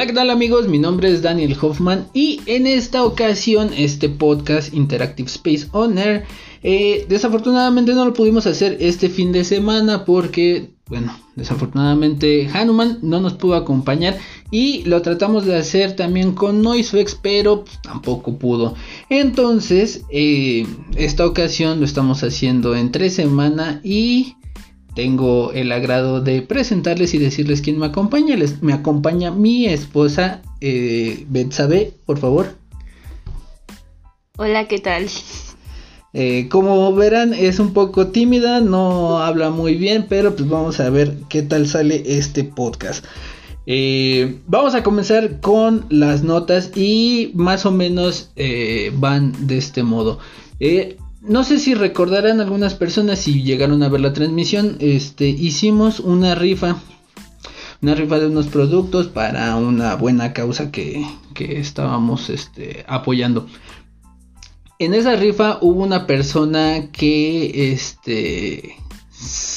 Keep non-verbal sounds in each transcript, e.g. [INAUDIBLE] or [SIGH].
Hola, ¿qué tal amigos? Mi nombre es Daniel Hoffman y en esta ocasión este podcast Interactive Space Owner eh, desafortunadamente no lo pudimos hacer este fin de semana porque, bueno, desafortunadamente Hanuman no nos pudo acompañar y lo tratamos de hacer también con NoiseFX, pero pues, tampoco pudo. Entonces, eh, esta ocasión lo estamos haciendo en tres semanas y tengo el agrado de presentarles y decirles quién me acompaña. Les, me acompaña mi esposa eh, Betsabe, por favor. Hola, ¿qué tal? Eh, como verán es un poco tímida, no habla muy bien, pero pues vamos a ver qué tal sale este podcast. Eh, vamos a comenzar con las notas y más o menos eh, van de este modo. No sé si recordarán algunas personas si llegaron a ver la transmisión, este, hicimos una rifa. Una rifa de unos productos para una buena causa que, que estábamos este, apoyando. En esa rifa hubo una persona que, este,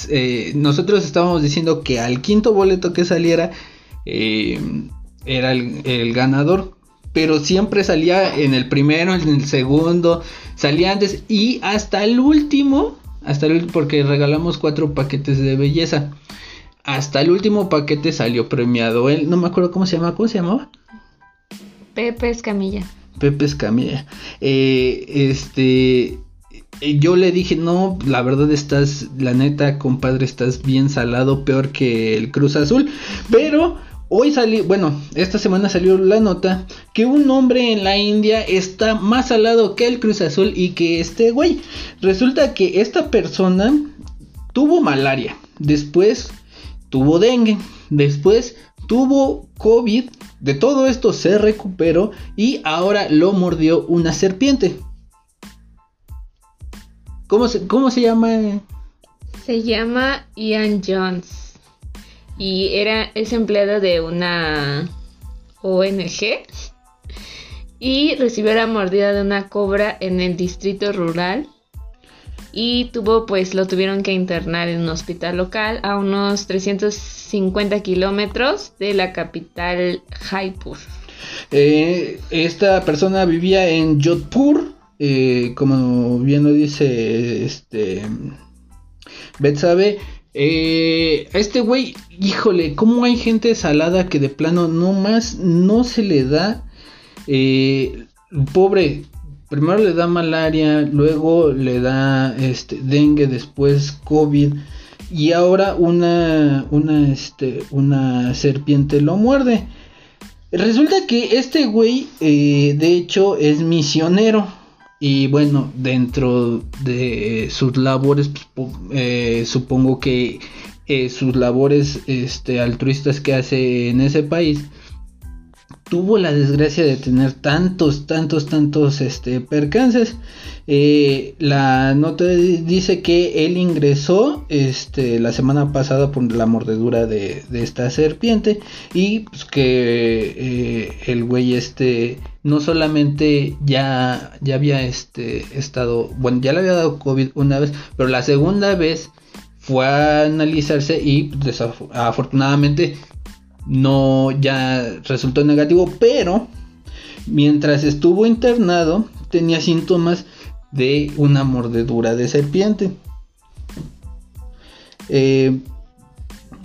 eh, nosotros estábamos diciendo que al quinto boleto que saliera eh, era el, ganador, pero siempre salía en el primero, en el segundo, salía antes y hasta el último, hasta el porque regalamos cuatro paquetes de belleza. Hasta el último paquete salió premiado. Él, no me acuerdo cómo se llama, ¿cómo se llamaba? Pepe Escamilla. Pepe Escamilla. Eh, este, yo le dije, no, la verdad estás, la neta, compadre, estás bien salado, peor que el Cruz Azul. Pero hoy salió, bueno, esta semana salió la nota que un hombre en la India está más salado que el Cruz Azul y que este güey. Resulta que esta persona tuvo malaria, después tuvo dengue, después tuvo COVID de todo esto se recuperó y ahora lo mordió una serpiente. ¿Cómo se, cómo se llama? Se llama Ian Jones y era, es empleado de una ONG y recibió la mordida de una cobra en el distrito rural y tuvo pues lo tuvieron que internar en un hospital local a unos 350 kilómetros de la capital Jaipur. Eh, esta persona vivía en Jodhpur, eh, como bien lo dice este Betsabe. Eh, este güey, híjole, ¿cómo hay gente salada que de plano no más no se le da? pobre, primero le da malaria, luego le da este, dengue, después COVID y ahora una, una, este, una serpiente lo muerde. Resulta que este güey, eh, de hecho, es misionero. Y bueno, dentro de sus labores, pues, eh, supongo que eh, sus labores este, altruistas que hace en ese país, tuvo la desgracia de tener tantos, tantos, tantos este, percances. Eh, la nota dice que él ingresó este, la semana pasada por la mordedura de, esta serpiente y pues, que eh, el güey este no solamente ya, ya había este, estado, bueno, ya le había dado COVID una vez, pero la segunda vez fue a analizarse y desafortunadamente no ya resultó negativo, pero mientras estuvo internado tenía síntomas de una mordedura de serpiente. Eh,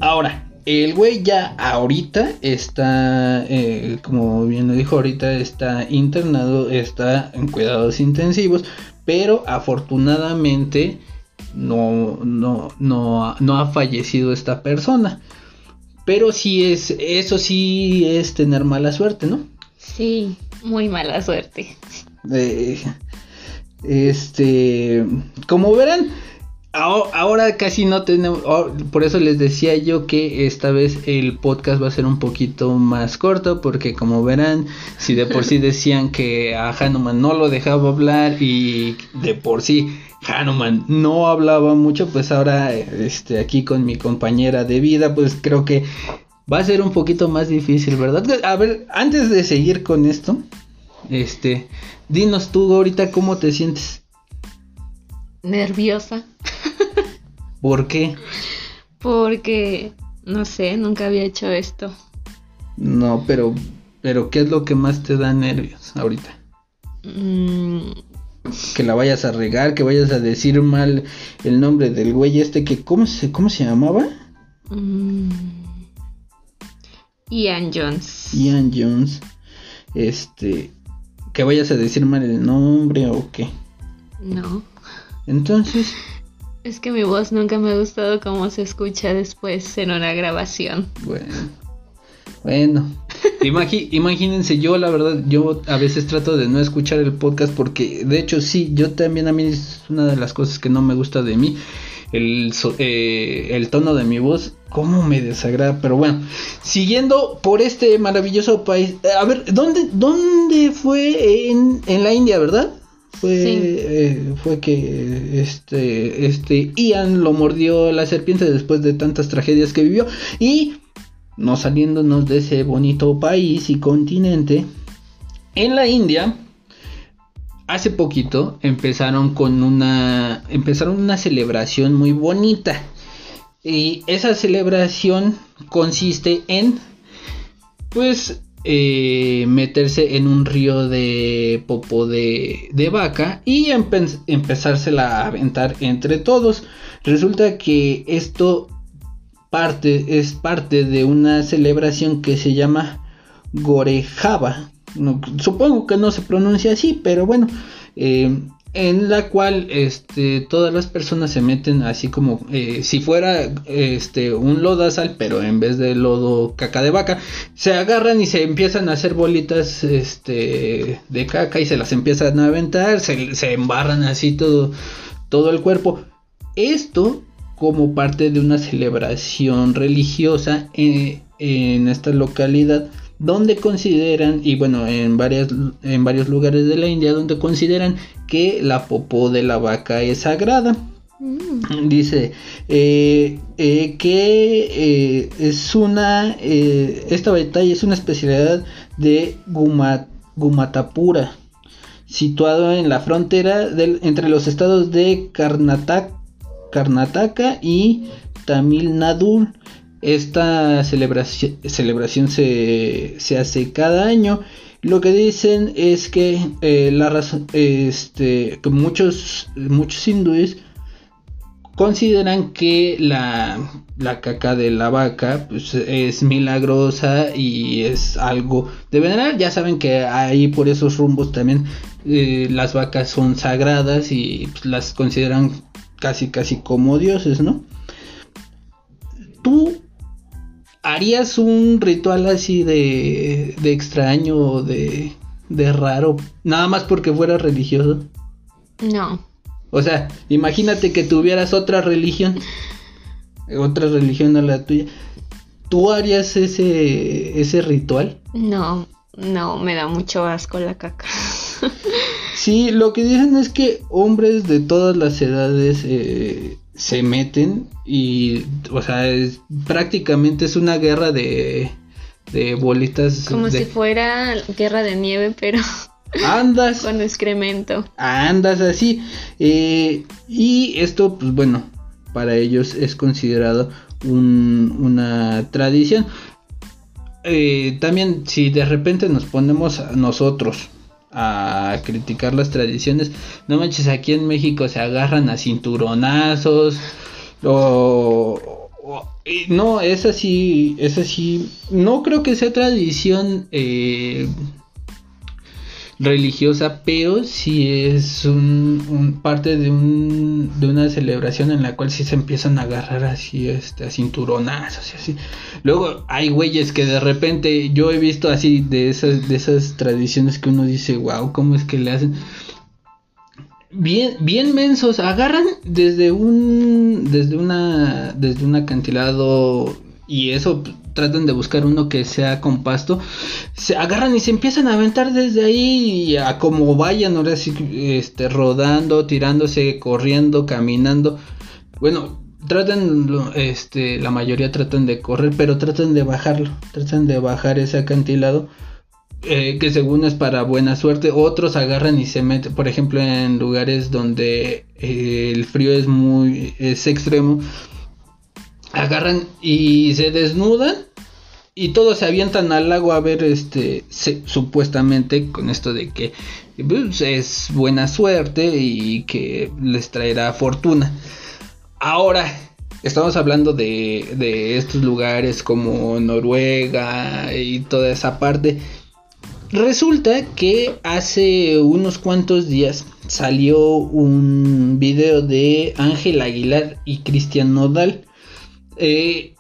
ahora, el güey ya ahorita está, eh, como bien lo dijo ahorita, está internado, está en cuidados intensivos, pero afortunadamente no, no, no, no ha fallecido esta persona. Pero sí es, eso sí es tener mala suerte, ¿no? Sí, muy mala suerte. este, como verán, ahora casi no tenemos, por eso les decía yo que esta vez el podcast va a ser un poquito más corto, porque como verán, si de por sí [LAUGHS] decían que a Hanuman no lo dejaba hablar y de por sí [LAUGHS] Hanuman no hablaba mucho, pues ahora este, aquí con mi compañera de vida, pues creo que va a ser un poquito más difícil, ¿verdad? A ver, antes de seguir con esto, este, dinos tú ahorita cómo te sientes. Nerviosa. [LAUGHS] ¿Por qué? Porque, no sé, nunca había hecho esto. No, pero, pero ¿qué es lo que más te da nervios ahorita? Mm, Que la vayas a regar, que vayas a decir mal el nombre del güey este que, ¿cómo se, cómo se llamaba? mm. Ian Jones. Ian Jones. Este, que vayas a decir mal el nombre o qué. No. Entonces, Es que mi voz nunca me ha gustado cómo se escucha después en una grabación. bueno. Bueno, Imagínense, yo la verdad, yo a veces trato de no escuchar el podcast porque de hecho sí, yo también a mí es una de las cosas que no me gusta de mí, el, eh, el tono de mi voz, cómo me desagrada, pero bueno, siguiendo por este maravilloso país, a ver, ¿dónde, dónde fue en, en la India, verdad? Fue, Sí. eh, fue que este, este Ian lo mordió la serpiente después de tantas tragedias que vivió y no saliéndonos de ese bonito país y continente, en la India, hace poquito empezaron con una, empezaron una celebración muy bonita. Y esa celebración consiste en, pues, eh, meterse en un río de popo de, vaca y empe- empezársela a aventar entre todos. Resulta que esto parte, es parte de una celebración que se llama Gorejava. No, supongo que no se pronuncia así, pero bueno, eh, en la cual este, todas las personas se meten así como eh, si fuera este, un lodazal, pero en vez de lodo caca de vaca, se agarran y se empiezan a hacer bolitas este, de caca y se las empiezan a aventar, se, se embarran así todo, todo el cuerpo. Esto como parte de una celebración religiosa en, en esta localidad donde consideran y bueno en varias en varios lugares de la India donde consideran que la popó de la vaca es sagrada Mm. dice eh, eh, que eh, es una eh, esta batalla es una especialidad de Guma- Gumatapura situado en la frontera del- entre los estados de Karnataka, Karnataka y Tamil Nadu. Esta celebración, celebración se, se hace cada año. Lo que dicen es que eh, la este, muchos, muchos hindúes consideran que la, la caca de la vaca pues, es milagrosa y es algo de venerar. Ya saben que ahí por esos rumbos también eh, las vacas son sagradas y pues, las consideran casi casi como dioses, ¿no? ¿Tú harías un ritual así de, de extraño o de, de raro? Nada más porque fuera religioso. No. O sea, imagínate que tuvieras otra religión, otra religión a la tuya. ¿Tú harías ese, ese ritual? No. No, me da mucho asco la caca. [LAUGHS] Sí, lo que dicen es que hombres de todas las edades eh, se meten y, o sea, es, prácticamente es una guerra de, de bolitas. Como de, si fuera guerra de nieve, pero Andas. [LAUGHS] con excremento. andas así. eh, y esto, pues bueno, para ellos es considerado un- una tradición. Eh, también si de repente nos ponemos a nosotros a criticar las tradiciones, no manches, aquí en México se agarran a cinturonazos. O, no, es así, es así. No creo que sea tradición eh, religiosa, pero sí es un, parte de un de una celebración en la cual sí se empiezan a agarrar así este a cinturonazos y así. Luego hay güeyes que de repente yo he visto así de esas de esas tradiciones que uno dice, "Wow, cómo es que le hacen?" Bien, bien mensos, agarran desde un desde una desde un acantilado y eso tratan de buscar uno que sea con pasto, se agarran y se empiezan a aventar desde ahí y a como vayan, ahora sí, este, rodando, tirándose, corriendo, caminando. Bueno, tratan, este, la mayoría tratan de correr, pero tratan de bajarlo, tratan de bajar ese acantilado. eh, que según es para buena suerte, otros agarran y se meten, por ejemplo, en lugares donde eh, el frío es muy es extremo, agarran y se desnudan y todos se avientan al lago a ver este supuestamente con esto de que pues, es buena suerte y que les traerá fortuna. Ahora, estamos hablando de, de estos lugares como Noruega y toda esa parte. Resulta que hace unos cuantos días salió un video de Ángel Aguilar y Cristian Nodal. Eh,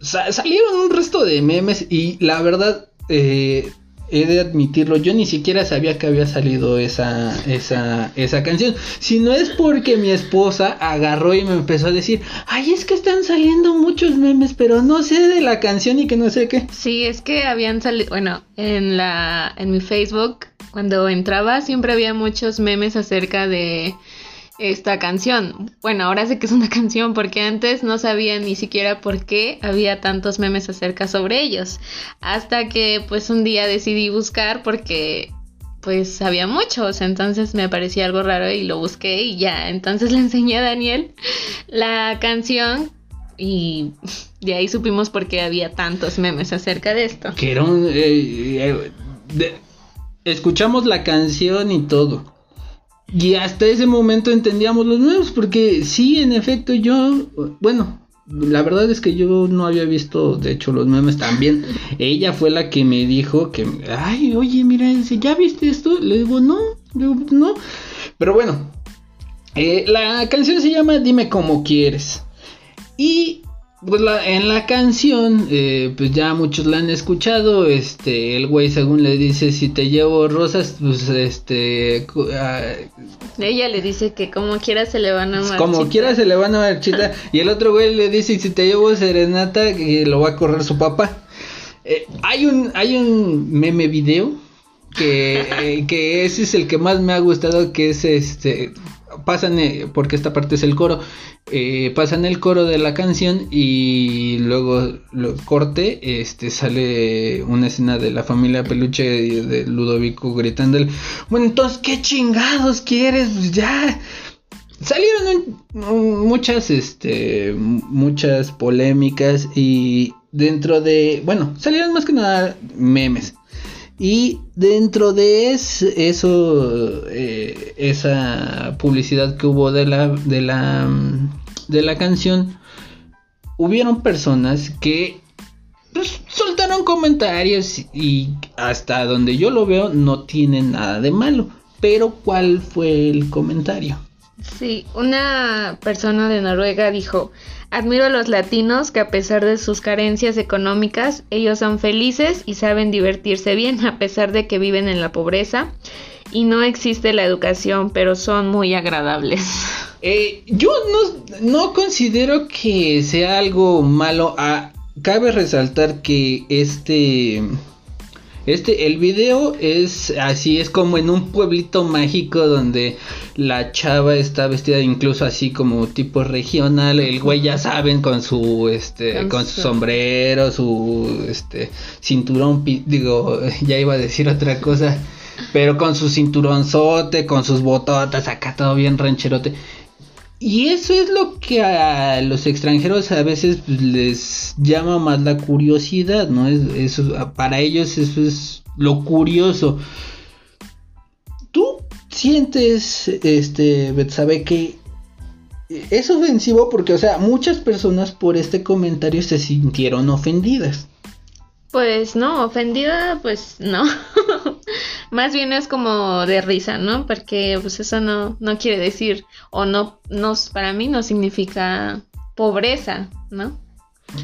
salieron un resto de memes y la verdad eh, he de admitirlo, yo ni siquiera sabía que había salido esa, esa, esa canción. Si no es porque mi esposa agarró y me empezó a decir, ay, es que están saliendo muchos memes, pero no sé de la canción y que no sé qué. Sí, es que habían salido, bueno, en la, en mi Facebook, cuando entraba siempre había muchos memes acerca de esta canción. Bueno, ahora sé que es una [LAUGHS] canción porque antes no sabía ni siquiera por qué había tantos memes acerca sobre ellos. Hasta que pues un día decidí buscar porque pues había muchos, entonces me parecía algo raro y lo busqué y ya, entonces [LAUGHS] le enseñé a Daniel la canción y de ahí supimos por qué había tantos memes acerca de esto. Que era. Eh, eh, escuchamos la canción y todo. Y hasta ese momento entendíamos los nuevos, porque sí, en efecto, yo, bueno, la verdad es que yo no había visto, de hecho, los memes también. Ella fue la que me dijo que, ay, oye, mira, ¿ya viste esto? Le digo, no, no. Pero bueno, eh, la canción se llama Dime cómo quieres. Y pues en la canción, eh, pues ya muchos la han escuchado. Este, el güey según le dice si te llevo rosas, pues este. Ella le dice que como quiera se le van a marchitar. Como quiera se le van a marchitar. y el otro güey le dice si te llevo serenata, que lo va a correr su papá. Eh, hay un hay un meme video que, eh, que ese es el que más me ha gustado, que es este pasan, eh, porque esta parte es el coro, eh, pasan el coro de la canción y luego lo corte, este sale una escena de la familia peluche de, Ludovico gritando, bueno, entonces, ¿qué chingados quieres? Pues ya. Salieron muchas, este, muchas polémicas y dentro de, bueno, salieron más que nada memes. Y dentro de eso, eh, esa publicidad que hubo de la, de la, de la canción, hubieron personas que pues, soltaron comentarios y hasta donde yo lo veo no tienen nada de malo. Pero ¿cuál fue el comentario? Sí, una persona de Noruega dijo, admiro a los latinos que a pesar de sus carencias económicas, ellos son felices y saben divertirse bien a pesar de que viven en la pobreza y no existe la educación, pero son muy agradables. [LAUGHS] Eh, yo no, no, considero que sea algo malo. Ah, cabe resaltar que este este, el video es así, es como en un pueblito mágico donde la chava está vestida incluso así como tipo regional, el güey ya saben con su este, con su sombrero, su este cinturón, digo, [LAUGHS] ya iba a decir otra cosa, pero con su cinturonzote, con sus bototas, acá todo bien rancherote. Y eso es lo que a los extranjeros a veces pues, les llama más la curiosidad, ¿no? Es, eso, para ellos eso es lo curioso. ¿Tú sientes, este, sabe que es ofensivo? Porque, o sea, muchas personas por este comentario se sintieron ofendidas. Pues no, ofendida, pues no. [LAUGHS] Más bien es como de risa, ¿no? Porque pues eso no, no quiere decir, o no, no, para mí no significa pobreza, ¿no?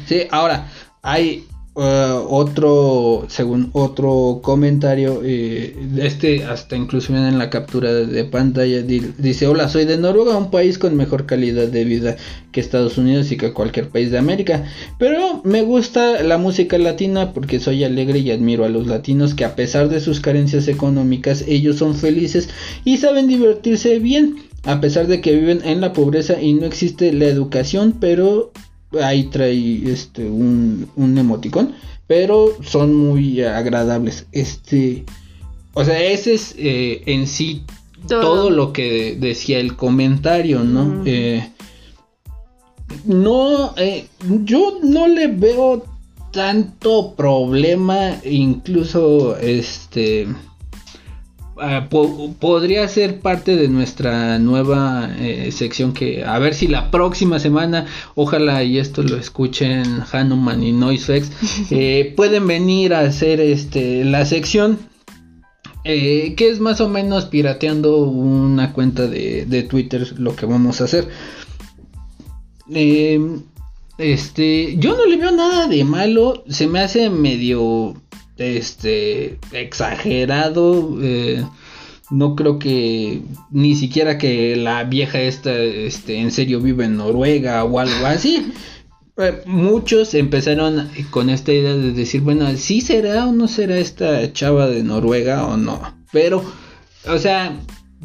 Sí, ahora, hay Uh, otro, según otro comentario, eh, este hasta inclusive en la captura de pantalla dice, hola, soy de Noruega, un país con mejor calidad de vida que Estados Unidos y que cualquier país de América, pero me gusta la música latina porque soy alegre y admiro a los latinos que a pesar de sus carencias económicas, ellos son felices y saben divertirse bien, a pesar de que viven en la pobreza y no existe la educación, pero ahí trae este un, un emoticón, pero son muy agradables. Este, o sea, ese es eh, en sí todo. lo que decía el comentario, ¿no? Eh, no, eh, yo no le veo tanto problema, incluso este Ah, podría ser parte de nuestra nueva eh, sección que a ver si la próxima semana ojalá y esto lo escuchen Hanuman y Noisex [LAUGHS] eh, pueden venir a hacer este la sección eh, que es más o menos pirateando una cuenta de, de Twitter lo que vamos a hacer. Em, este yo no le veo nada de malo se me hace medio este exagerado eh, no creo que ni siquiera que la vieja esta este, en serio vive en Noruega o algo así. [LAUGHS] Eh, muchos empezaron con esta idea de decir bueno si será o no será esta chava de Noruega o no pero o sea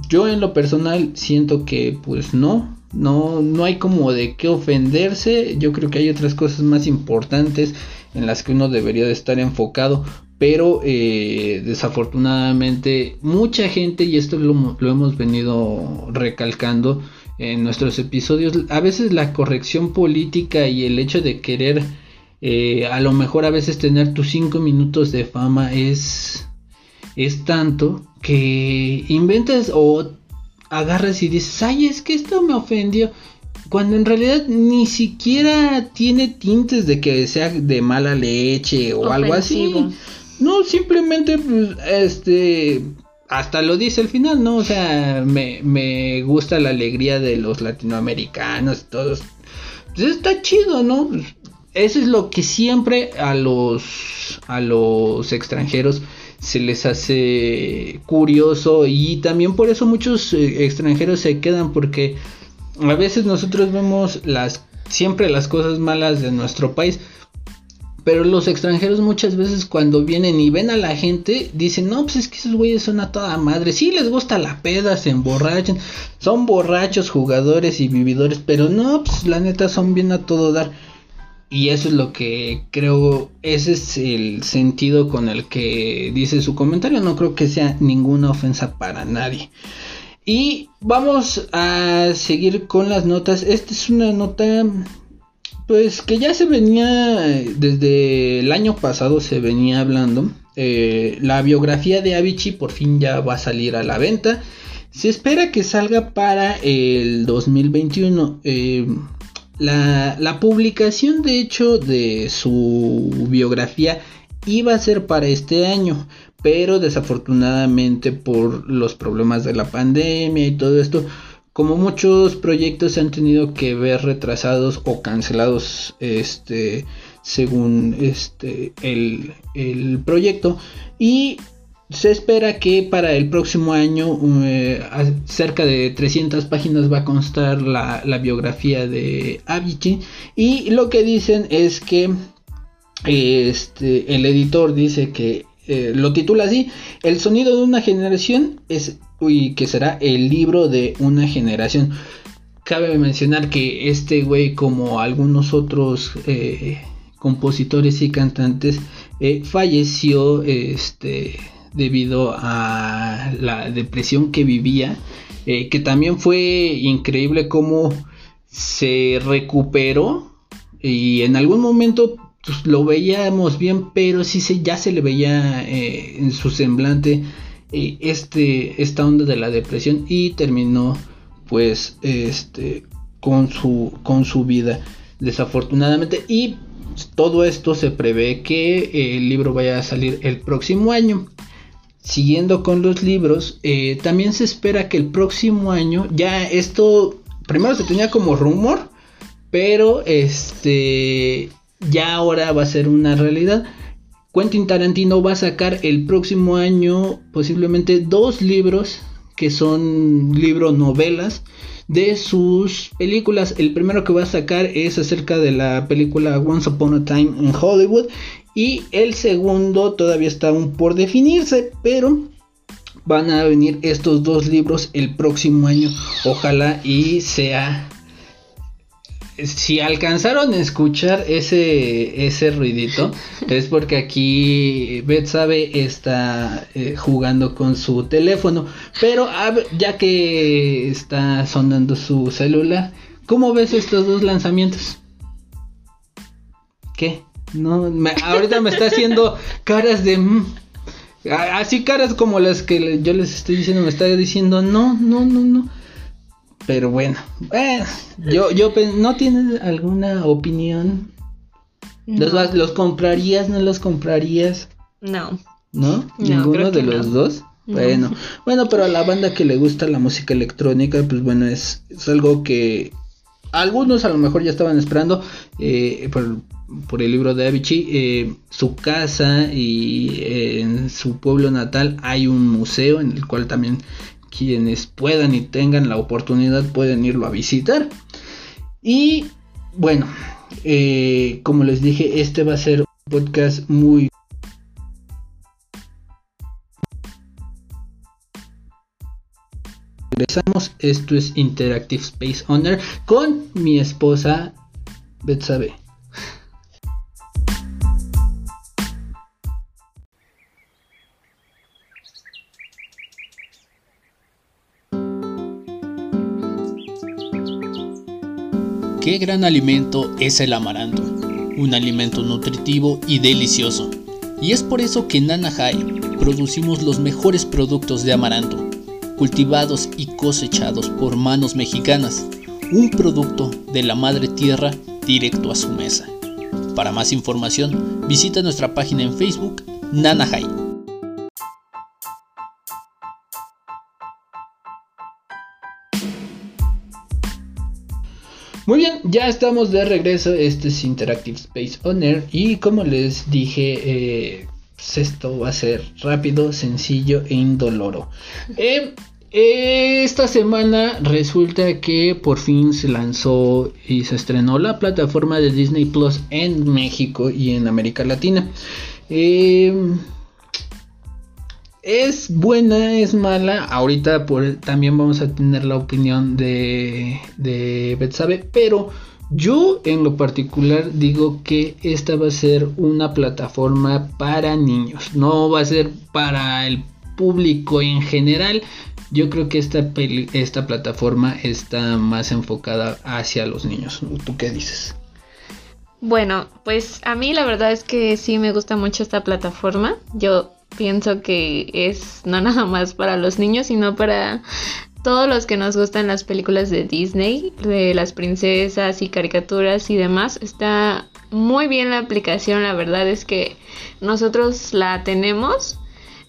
yo en lo personal siento que pues no no no hay como de qué ofenderse. Yo creo que hay otras cosas más importantes en las que uno debería de estar enfocado pero eh, desafortunadamente mucha gente, y esto lo, hemos venido recalcando en nuestros episodios, a veces la corrección política y el hecho de querer eh, a lo mejor a veces tener tus cinco minutos de fama es, es tanto que inventas o agarras y dices, ay, es que esto me ofendió. Cuando en realidad ni siquiera tiene tintes de que sea de mala leche o algo así. No, simplemente, pues, este, hasta lo dice al final, ¿no? O sea, me, me gusta la alegría de los latinoamericanos, todos. Pues está chido, ¿no? Eso es lo que siempre a los, a los extranjeros se les hace curioso y también por eso muchos eh, extranjeros se quedan porque a veces nosotros vemos las siempre las cosas malas de nuestro país pero los extranjeros muchas veces cuando vienen y ven a la gente, dicen, no, pues es que esos güeyes son a toda madre. Sí les gusta la peda, se emborrachan. Son borrachos, jugadores y vividores. Pero no, pues la neta son bien a todo dar. Y eso es lo que creo, ese es el sentido con el que dice su comentario. No creo que sea ninguna ofensa para nadie. Y vamos a seguir con las notas. Esta es una nota pues que ya se venía, desde el año pasado se venía hablando. Eh, la biografía de Avicii por fin ya va a salir a la venta. Se espera que salga para el 2021. Eh, la, la, publicación de hecho de su biografía iba a ser para este año. Pero desafortunadamente por los problemas de la pandemia y todo esto como muchos proyectos se han tenido que ver retrasados o cancelados este según este el, proyecto. Y se espera que para el próximo año eh, cerca de 300 páginas va a constar la, biografía de Avicii. Y lo que dicen es que este, el editor dice que eh, lo titula así, El sonido de una generación es y que será el libro de una generación. Cabe mencionar que este güey, como algunos otros eh, compositores y cantantes, eh, falleció este, debido a la depresión que vivía, eh, que también fue increíble cómo se recuperó y en algún momento pues, lo veíamos bien, pero sí se, ya se le veía en su semblante este, esta onda de la depresión y terminó pues este con su, con su vida desafortunadamente. Y todo esto se prevé que el libro vaya a salir el próximo año. Siguiendo con los libros eh, también se espera que el próximo año ya esto primero se tenía como rumor pero este ya ahora va a ser una realidad Quentin Tarantino va a sacar el próximo año posiblemente dos libros que son libros novelas de sus películas. El primero que va a sacar es acerca de la película Once Upon a Time in Hollywood y el segundo todavía está aún por definirse, pero van a venir estos dos libros el próximo año. Ojalá y sea si alcanzaron a escuchar ese, ese ruidito, [LAUGHS] es porque aquí Betsabe está eh, jugando con su teléfono. Pero ya que está sonando su celular, ¿cómo ves estos dos lanzamientos? ¿Qué? No, ahorita me está haciendo caras de... Mm, así caras como las que yo les estoy diciendo, me está diciendo, no, no, no, no. Pero bueno, yo, yo, ¿no tienes alguna opinión? ¿Los, ¿Los comprarías, no los comprarías? No. ¿No? ¿Ninguno de los dos? Bueno, bueno, pero a la banda que le gusta la música electrónica, pues bueno, es, es algo que algunos a lo mejor ya estaban esperando eh, por, el libro de Avicii. Eh, su casa y eh, en su pueblo natal hay un museo en el cual también quienes puedan y tengan la oportunidad pueden irlo a visitar. Y bueno, como les dije, este va a ser un podcast muy regresamos. Esto es Interactive Space Owner con mi esposa Betsabe. Qué gran alimento es el amaranto, un alimento nutritivo y delicioso. Y es por eso que en Nanahai producimos los mejores productos de amaranto cultivados y cosechados por manos mexicanas, un producto de la madre tierra directo a su mesa. Para más información, visita nuestra página en Facebook, Nanahai. Muy bien, ya estamos de regreso. Este es Interactive Space Owner. Y como les dije, eh, esto va a ser rápido, sencillo e indoloro. Eh, esta semana resulta que por fin se lanzó y se estrenó la plataforma de Disney Plus en México y en América Latina. Eh, es buena, es mala. Ahorita también vamos a tener la opinión de, de Betsabe, pero yo en lo particular digo que esta va a ser una plataforma para niños, no va a ser para el público en general. Yo creo que esta, esta plataforma está más enfocada hacia los niños. ¿Tú qué dices? Bueno, pues a mí la verdad es que sí me gusta mucho esta plataforma. Yo pienso que es no nada más para los niños, sino para todos los que nos gustan las películas de Disney, de las princesas y caricaturas y demás, está muy bien la aplicación, la verdad es que nosotros la tenemos,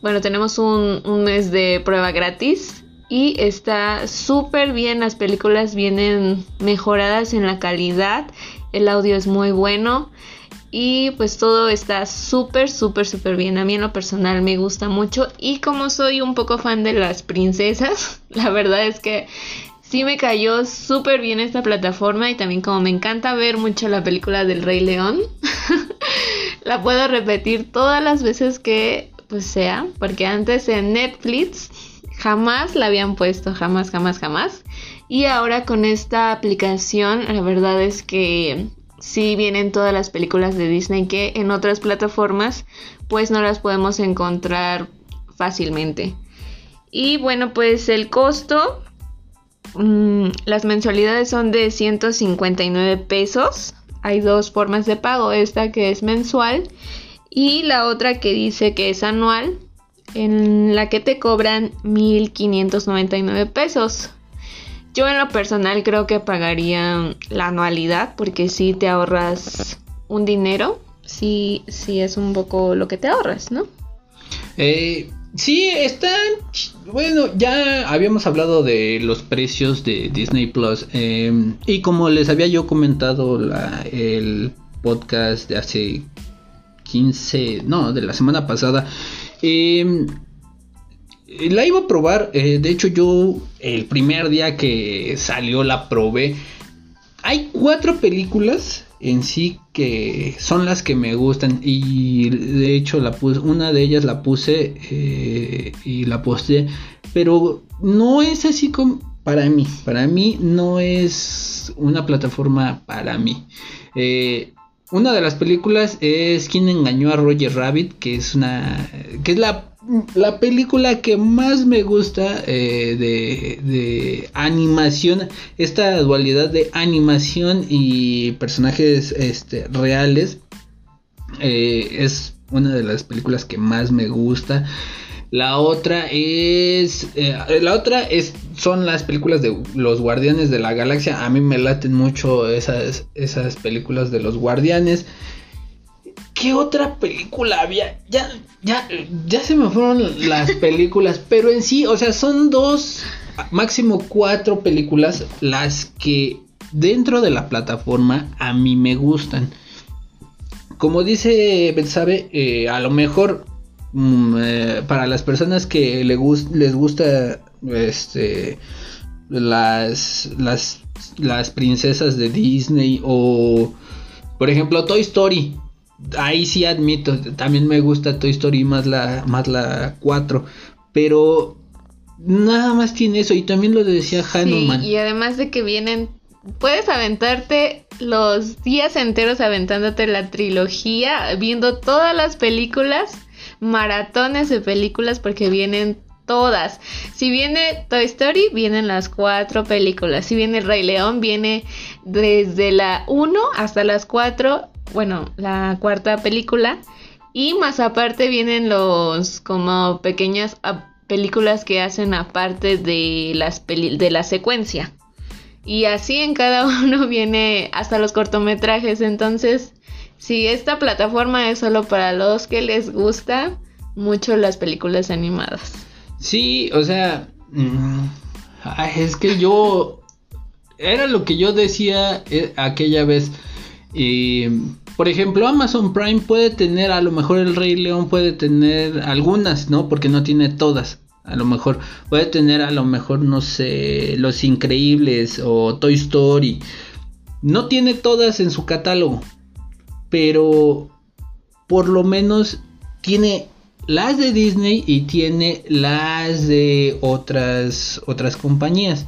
bueno, tenemos un, mes de prueba gratis y está súper bien, las películas vienen mejoradas en la calidad, el audio es muy bueno y pues todo está súper, súper, súper bien. A mí en lo personal me gusta mucho. Y como soy un poco fan de las princesas, [LAUGHS] la verdad es que sí me cayó súper bien esta plataforma. Y también como me encanta ver mucho la película del Rey León, [LAUGHS] la puedo repetir todas las veces que pues sea. Porque antes en Netflix jamás la habían puesto, jamás, jamás, jamás. Y ahora con esta aplicación, la verdad es que sí vienen todas las películas de Disney que en otras plataformas pues no las podemos encontrar fácilmente. Y bueno, pues el costo, mm, las mensualidades son de 159 pesos. Hay dos formas de pago, esta que es mensual y la otra que dice que es anual, en la que te cobran 1.599 pesos. Yo en lo personal creo que pagaría la anualidad porque si te ahorras un dinero, sí, sí es un poco lo que te ahorras, ¿no? Eh, sí, están... Bueno, ya habíamos hablado de los precios de Disney Plus em, y como les había yo comentado la, el podcast de hace 15, no, de la semana pasada, eh, la iba a probar, eh, de hecho yo el primer día que salió la probé. Hay cuatro películas en sí que son las que me gustan y de hecho la puse, una de ellas la puse eh, y la posté, pero no es así como para mí, para mí no es una plataforma para mí. Eh, una de las películas es Quien engañó a Roger Rabbit, que es una que es la, la película que más me gusta eh, de, de, animación, esta dualidad de animación y personajes este, reales. Eh, es una de las películas que más me gusta. La otra es. Eh, la otra es. Son las películas de los Guardianes de la Galaxia. A mí me laten mucho esas, esas películas de los Guardianes. ¿Qué otra película había? Ya, ya, ya se me fueron las [LAUGHS] películas. pero en sí, o sea, son dos, máximo cuatro películas las que dentro de la plataforma a mí me gustan. Como dice Betsabe, eh, a lo mejor Mm, eh, para las personas que le les gusta este las, las las princesas de Disney o por ejemplo Toy Story ahí sí admito también me gusta Toy Story más la más la 4 pero nada más tiene eso y también lo decía Hanuman y además de que vienen puedes aventarte los días enteros aventándote la trilogía viendo todas las películas maratones de películas porque vienen todas. Si viene Toy Story, vienen las cuatro películas. Si viene El Rey León, viene desde la 1 hasta las 4, bueno, la cuarta película. Y más aparte vienen los como pequeñas películas que hacen aparte de las de la secuencia. Y así en cada [LAUGHS] uno viene hasta los cortometrajes. Entonces, si esta plataforma es solo para los que les gusta mucho las películas animadas. Sí, o sea, mm, es que yo era lo que yo decía eh, aquella vez. Por ejemplo, Amazon Prime puede tener, a lo mejor el Rey León puede tener algunas, ¿no? Porque no tiene todas. A lo mejor puede tener, a lo mejor, no sé, Los Increíbles o Toy Story. No tiene todas en su catálogo pero por lo menos tiene las de Disney y tiene las de otras otras compañías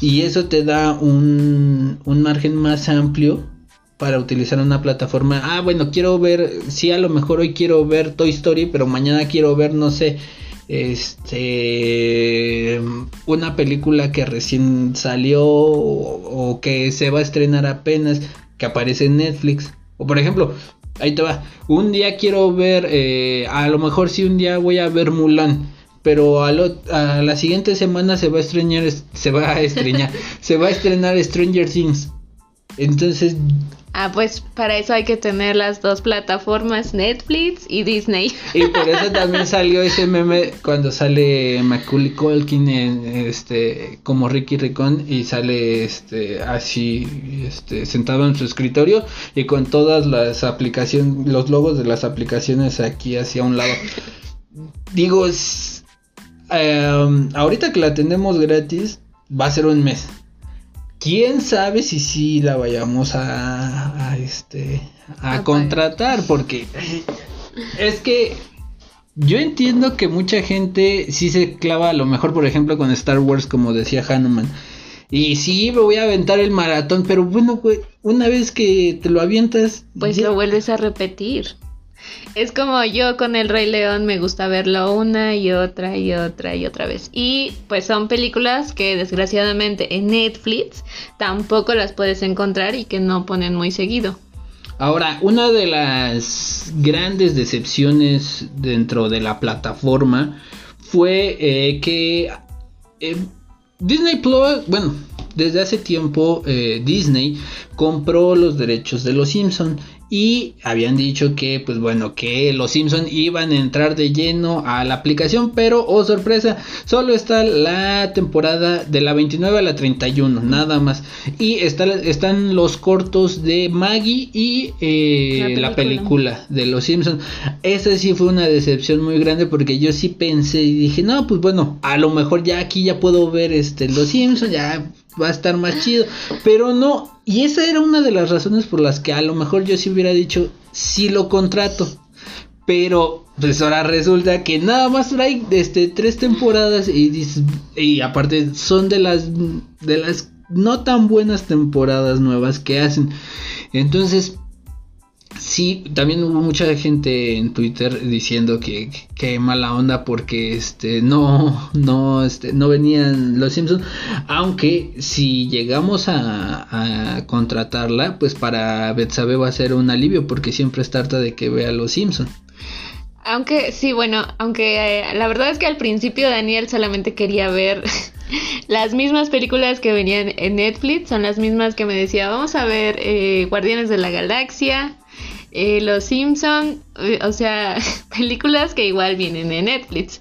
y eso te da un, un margen más amplio para utilizar una plataforma. Ah, bueno, quiero ver, sí, a lo mejor hoy quiero ver Toy Story, pero mañana quiero ver, no sé, este, una película que recién salió o, o que se va a estrenar apenas, que aparece en Netflix. O por ejemplo, ahí te va. Un día quiero ver, eh, a lo mejor sí un día voy a ver Mulan. Pero a, la siguiente semana se va a estrenar, se va a estrenar, [LAUGHS] se va a estrenar Stranger Things. Entonces Ah, pues para eso hay que tener las dos plataformas, Netflix y Disney. [LAUGHS] Y por eso también salió ese meme cuando sale Macaulay Culkin en, este como Ricky Ricón y sale este así este sentado en su escritorio y con todas las aplicaciones, los logos de las aplicaciones aquí hacia un lado. Digo, em, ahorita que la tenemos gratis va a ser un mes quién sabe si sí la vayamos a, este a contratar porque es que yo entiendo que mucha gente sí se clava a lo mejor por ejemplo con Star Wars como decía Hanuman y sí me voy a aventar el maratón pero bueno una vez que te lo avientas pues lo vuelves a repetir es como yo con el Rey León me gusta verlo una y otra y otra y otra vez. Y pues son películas que desgraciadamente en Netflix tampoco las puedes encontrar y que no ponen muy seguido. Ahora, una de las grandes decepciones dentro de la plataforma fue eh, que eh, Disney Plus, bueno, desde hace tiempo eh, Disney compró los derechos de Los Simpson y habían dicho que pues bueno que los Simpson iban a entrar de lleno a la aplicación pero oh sorpresa solo está la temporada de la 29 a la 31 nada más y están los cortos de Maggie y eh, la, película. de los Simpson esa sí fue una decepción muy grande porque yo sí pensé y dije no pues bueno a lo mejor ya aquí ya puedo ver este los Simpson ya va a estar más chido. Pero no, y esa era una de las razones por las que a lo mejor yo sí hubiera dicho, sí lo contrato. Pero pues ahora resulta que nada más trae este, tres temporadas y, y aparte son de las, de las no tan buenas temporadas nuevas que hacen. Entonces, Sí, también hubo mucha gente en Twitter diciendo que, que mala onda porque este no no este no venían los Simpsons, aunque si llegamos a, contratarla, pues para Betsabe va a ser un alivio porque siempre está harta de que vea los Simpsons. Aunque sí, bueno, aunque eh, la verdad es que al principio Daniel solamente quería ver [LAUGHS] las mismas películas que venían en Netflix, son las mismas que me decía, vamos a ver eh, Guardianes de la Galaxia, eh, Los Simpson, eh, o sea, [LAUGHS] películas que igual vienen en Netflix.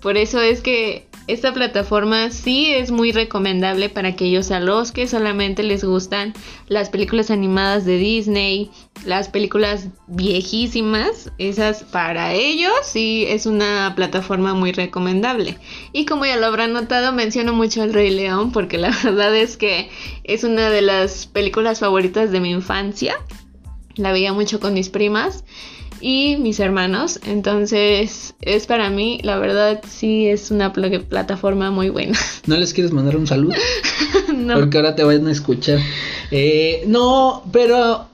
Por eso es que esta plataforma sí es muy recomendable para aquellos a los que solamente les gustan las películas animadas de Disney, las películas viejísimas, esas para ellos sí es una plataforma muy recomendable. Y como ya lo habrán notado, menciono mucho El Rey León porque la [LAUGHS] verdad es que es una de las películas favoritas de mi infancia. La veía mucho con mis primas y mis hermanos. Entonces, es para mí, la verdad, sí es una pl- plataforma muy buena. [LAUGHS] ¿No les quieres mandar un saludo? [LAUGHS] no. Porque ahora te vayan a escuchar. Eh, no, pero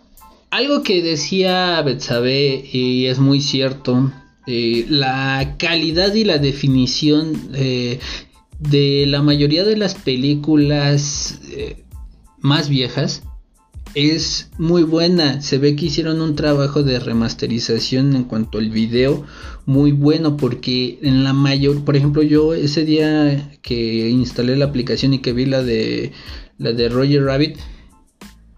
algo que decía Betsabe y es muy cierto. eh, la calidad y la definición eh, de la mayoría de las películas más viejas es muy buena. Se ve que hicieron un trabajo de remasterización en cuanto al video muy bueno porque en la mayor, por ejemplo, yo ese día que instalé la aplicación y que vi la de la de Roger Rabbit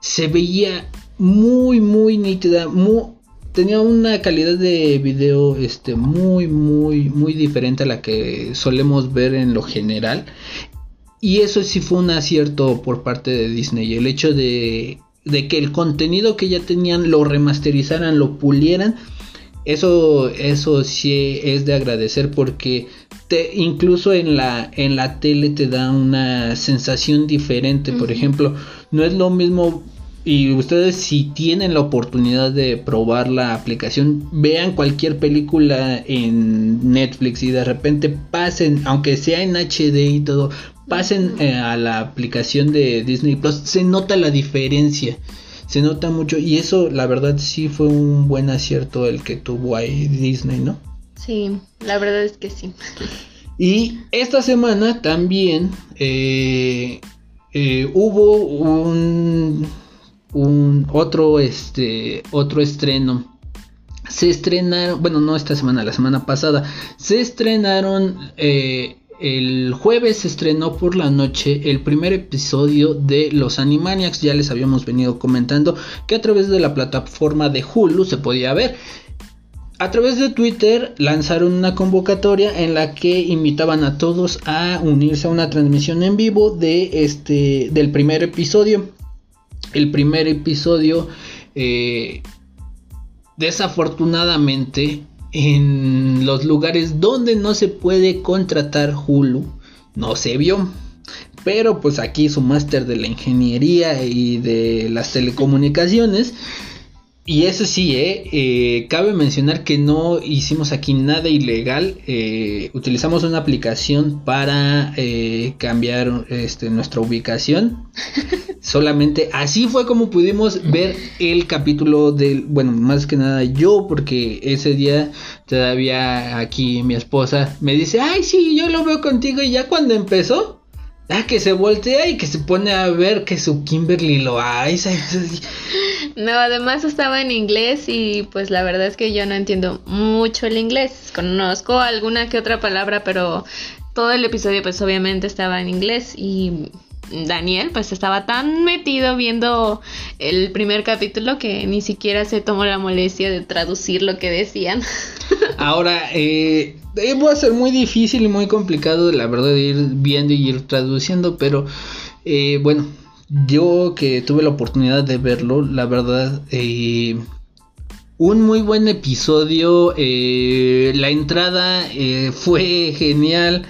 se veía muy muy nítida, mu- tenía una calidad de video este muy muy muy diferente a la que solemos ver en lo general. Y eso sí fue un acierto por parte de Disney, el hecho de de que el contenido que ya tenían lo remasterizaran, lo pulieran, eso, eso sí es de agradecer porque te, incluso en la, en la tele te da una sensación diferente. Por ejemplo, no es lo mismo. Y ustedes si tienen la oportunidad de probar la aplicación, vean cualquier película en Netflix y de repente pasen, aunque sea en HD y todo, pasen eh, a la aplicación de Disney Plus, se nota la diferencia. Se nota mucho y eso la verdad sí fue un buen acierto el que tuvo ahí Disney, ¿no? Sí, la verdad es que sí. Y esta semana también eh, eh, hubo un, un otro este otro estreno. Se estrenaron, bueno, no esta semana, la semana pasada, se estrenaron eh, el jueves se estrenó por la noche el primer episodio de Los Animaniacs. Ya les habíamos venido comentando que a través de la plataforma de Hulu se podía ver. A través de Twitter lanzaron una convocatoria en la que invitaban a todos a unirse a una transmisión en vivo de este del primer episodio. El primer episodio, eh, desafortunadamente, en los lugares donde no se puede contratar Hulu, no se vio. Pero pues aquí su máster de la ingeniería y de las telecomunicaciones. Y eso sí, eh, eh, cabe mencionar que no hicimos aquí nada ilegal. eh, utilizamos una aplicación para eh, cambiar este, nuestra ubicación. [LAUGHS] Solamente así fue como pudimos ver el capítulo del, bueno, más que nada yo, porque ese día todavía aquí mi esposa me dice, ay, sí, yo lo veo contigo y ya cuando empezó, ah, que se voltea y que se pone a ver que su Kimberly lo hay. [LAUGHS] No, además estaba en inglés y pues la verdad es que yo no entiendo mucho el inglés. Conozco alguna que otra palabra, pero todo el episodio pues obviamente estaba en inglés y Daniel pues estaba tan metido viendo el primer capítulo que ni siquiera se tomó la molestia de traducir lo que decían. [LAUGHS] Ahora, eh, eh, va a ser muy difícil y muy complicado, la verdad, ir viendo y ir traduciendo, pero eh, bueno, yo que tuve la oportunidad de verlo, la verdad, eh, un muy buen episodio, eh, la entrada fue genial.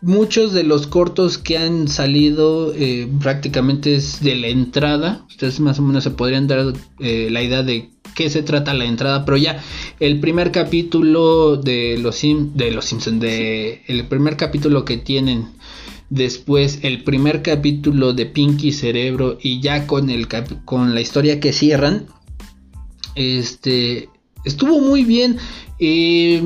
Muchos de los cortos que han salido eh, prácticamente es de la entrada. Ustedes más o menos se podrían dar eh, la idea de qué se trata la entrada. Pero ya el primer capítulo de los, de los Simpsons, de el primer capítulo que tienen. Después el primer capítulo de Pinky Cerebro y ya con, el con la historia que cierran. Este, estuvo muy bien. Eh,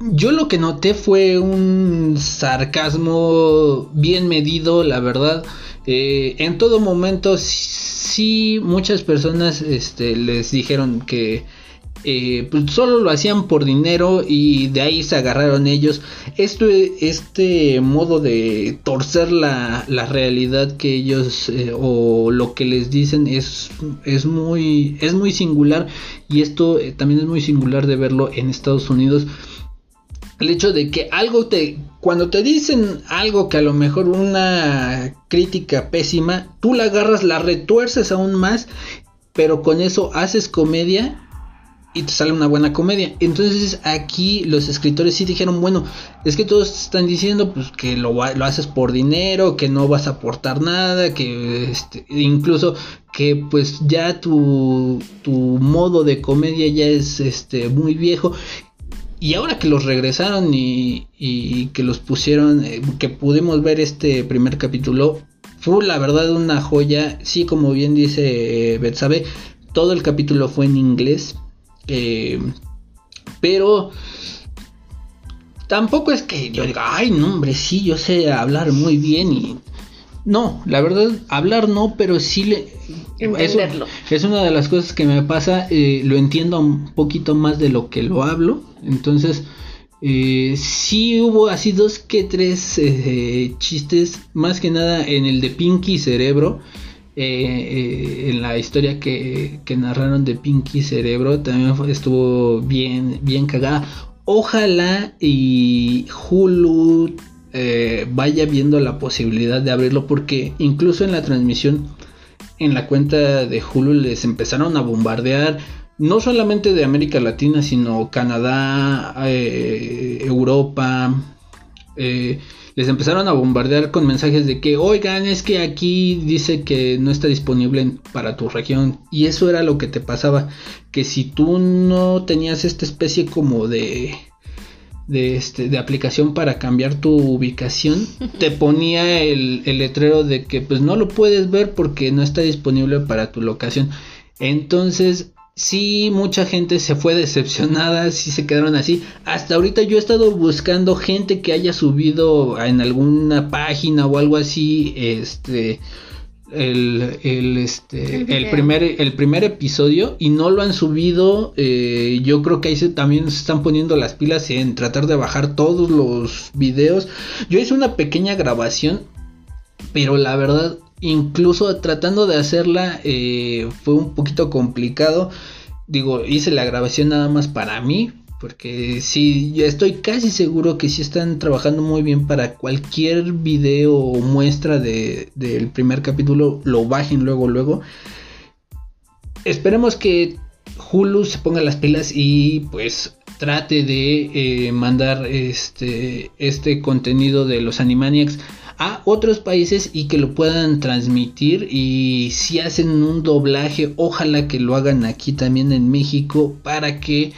yo lo que noté fue un sarcasmo bien medido, la verdad. Eh, en todo momento, sí, muchas personas este, les dijeron que eh, pues solo lo hacían por dinero y de ahí se agarraron ellos. Esto, este modo de torcer la, la realidad que ellos eh, o lo que les dicen es, es, muy, es muy singular y esto también es muy singular de verlo en Estados Unidos el hecho de que algo te cuando te dicen algo que a lo mejor una crítica pésima, tú la agarras, la retuerces aún más, pero con eso haces comedia y te sale una buena comedia. Entonces aquí los escritores sí dijeron, bueno, es que todos están diciendo pues que lo, lo haces por dinero, que no vas a aportar nada, que este, incluso que pues ya tu, tu modo de comedia ya es este muy viejo y ahora que los regresaron y, y que los pusieron, eh, que pudimos ver este primer capítulo, fue la verdad una joya. Sí, como bien dice eh, Betsabe, todo el capítulo fue en inglés. Eh, pero tampoco es que yo diga, ay, no, hombre, sí, yo sé hablar muy bien y no, la verdad, hablar no, pero sí le... Entenderlo. es una de las cosas que me pasa, eh, lo entiendo un poquito más de lo que lo hablo, entonces eh, sí hubo así dos que tres eh, chistes, más que nada en el de Pinky Cerebro, en la historia que, que, narraron de Pinky Cerebro, también estuvo bien, bien cagada. Ojalá y Hulu eh, vaya viendo la posibilidad de abrirlo porque incluso en la transmisión en la cuenta de Hulu les empezaron a bombardear no solamente de América Latina sino Canadá, eh, Europa, eh, les empezaron a bombardear con mensajes de que oigan es que aquí dice que no está disponible para tu región y eso era lo que te pasaba que si tú no tenías esta especie como de de, este, de aplicación para cambiar tu ubicación, te [LAUGHS] ponía el, el, letrero de que pues no lo puedes ver porque no está disponible para tu locación. Entonces, sí, mucha gente se fue decepcionada, sí se quedaron así. Hasta ahorita yo he estado buscando gente que haya subido en alguna página o algo así, este el, el, este, el, primer, el primer episodio y no lo han subido. Eh, yo creo que ahí se, también se están poniendo las pilas en tratar de bajar todos los videos. Yo hice una pequeña grabación, pero la verdad, incluso tratando de hacerla eh, fue un poquito complicado. Digo, hice la grabación nada más para mí, porque sí, yo estoy casi seguro que sí están trabajando muy bien para cualquier video o muestra de, del primer capítulo lo bajen luego, luego. Esperemos que Hulu se ponga las pilas y pues trate de eh, mandar este, este contenido de los Animaniacs a otros países y que lo puedan transmitir y si hacen un doblaje ojalá que lo hagan aquí también en México para que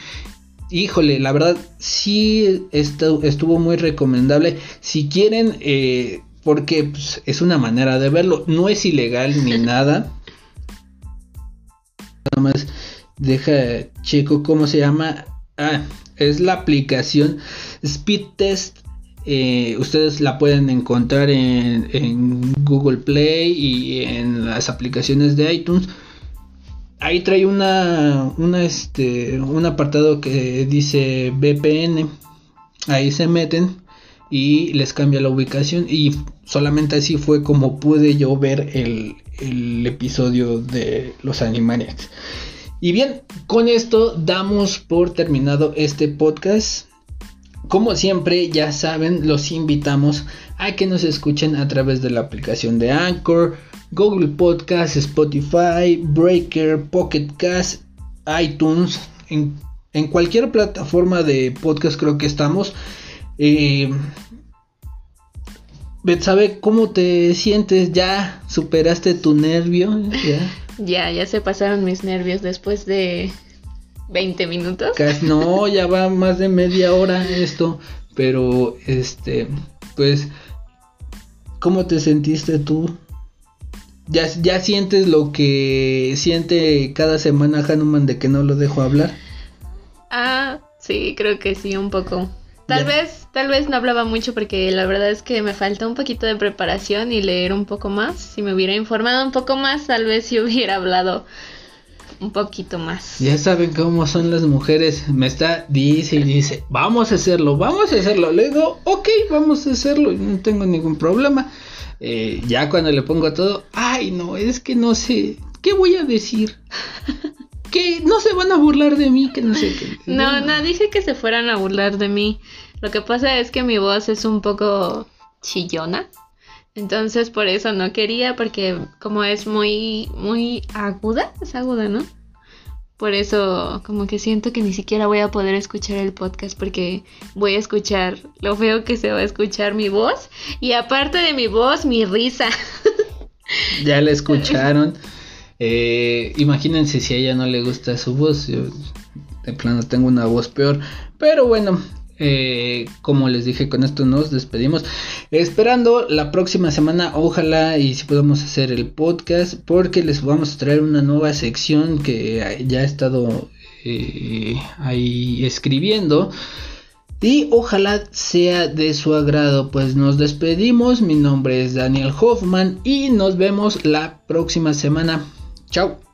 híjole, la verdad sí estuvo muy recomendable. Si quieren, eh, porque pues, es una manera de verlo, no es ilegal ni [LAUGHS] nada. Nada más deja checo cómo se llama. Ah, es la aplicación Speed Test. Eh, ustedes la pueden encontrar en, en Google Play y en las aplicaciones de iTunes ahí trae una, una este, un apartado que dice VPN. Ahí se meten y les cambia la ubicación y solamente así fue como pude yo ver el, el episodio de los Animaniacs. Y bien, con esto damos por terminado este podcast. Como siempre, ya saben, los invitamos a que nos escuchen a través de la aplicación de Anchor, Google Podcast, Spotify, Breaker, Pocket Cast, iTunes, en, cualquier plataforma de podcast creo que estamos. Eh, ¿sabe cómo te sientes? ¿Ya superaste tu nervio? ¿Ya? ya, ya se pasaron mis nervios después de 20 minutos. No, ya va más de media hora esto. Pero, este, pues, ¿cómo te sentiste tú? Ya, ya sientes lo que siente cada semana Hanuman de que no lo dejo hablar. Ah, sí, creo que sí, un poco. Tal vez, tal vez no hablaba mucho porque la verdad es que me falta un poquito de preparación y leer un poco más. Si me hubiera informado un poco más, tal vez si [LAUGHS] hubiera hablado un poquito más. Ya saben cómo son las mujeres. Me está, dice y dice, vamos a hacerlo, vamos a hacerlo. Le digo, ok, vamos a hacerlo, no tengo ningún problema. Eh, ya cuando le pongo todo, ay, no, es que no sé, ¿qué voy a decir? [LAUGHS] que no se van a burlar de mí, que no sé qué. [LAUGHS] No, no, dije que se fueran a burlar de mí. Lo que pasa es que mi voz es un poco chillona. Entonces por eso no quería, porque como es muy, muy aguda, es aguda, ¿no? Por eso como que siento que ni siquiera voy a poder escuchar el podcast porque voy a escuchar lo feo que se va a escuchar mi voz y aparte de mi voz, mi risa. [LAUGHS] Ya la escucharon. Eh, imagínense si a ella no le gusta su voz. Yo de plano tengo una voz peor. Pero bueno, eh, como les dije, con esto nos despedimos. Esperando la próxima semana, ojalá y si podamos hacer el podcast, porque les vamos a traer una nueva sección que ya he estado eh, ahí escribiendo. Y ojalá sea de su agrado. Pues nos despedimos. Mi nombre es Daniel Hoffman y nos vemos la próxima semana. Chao.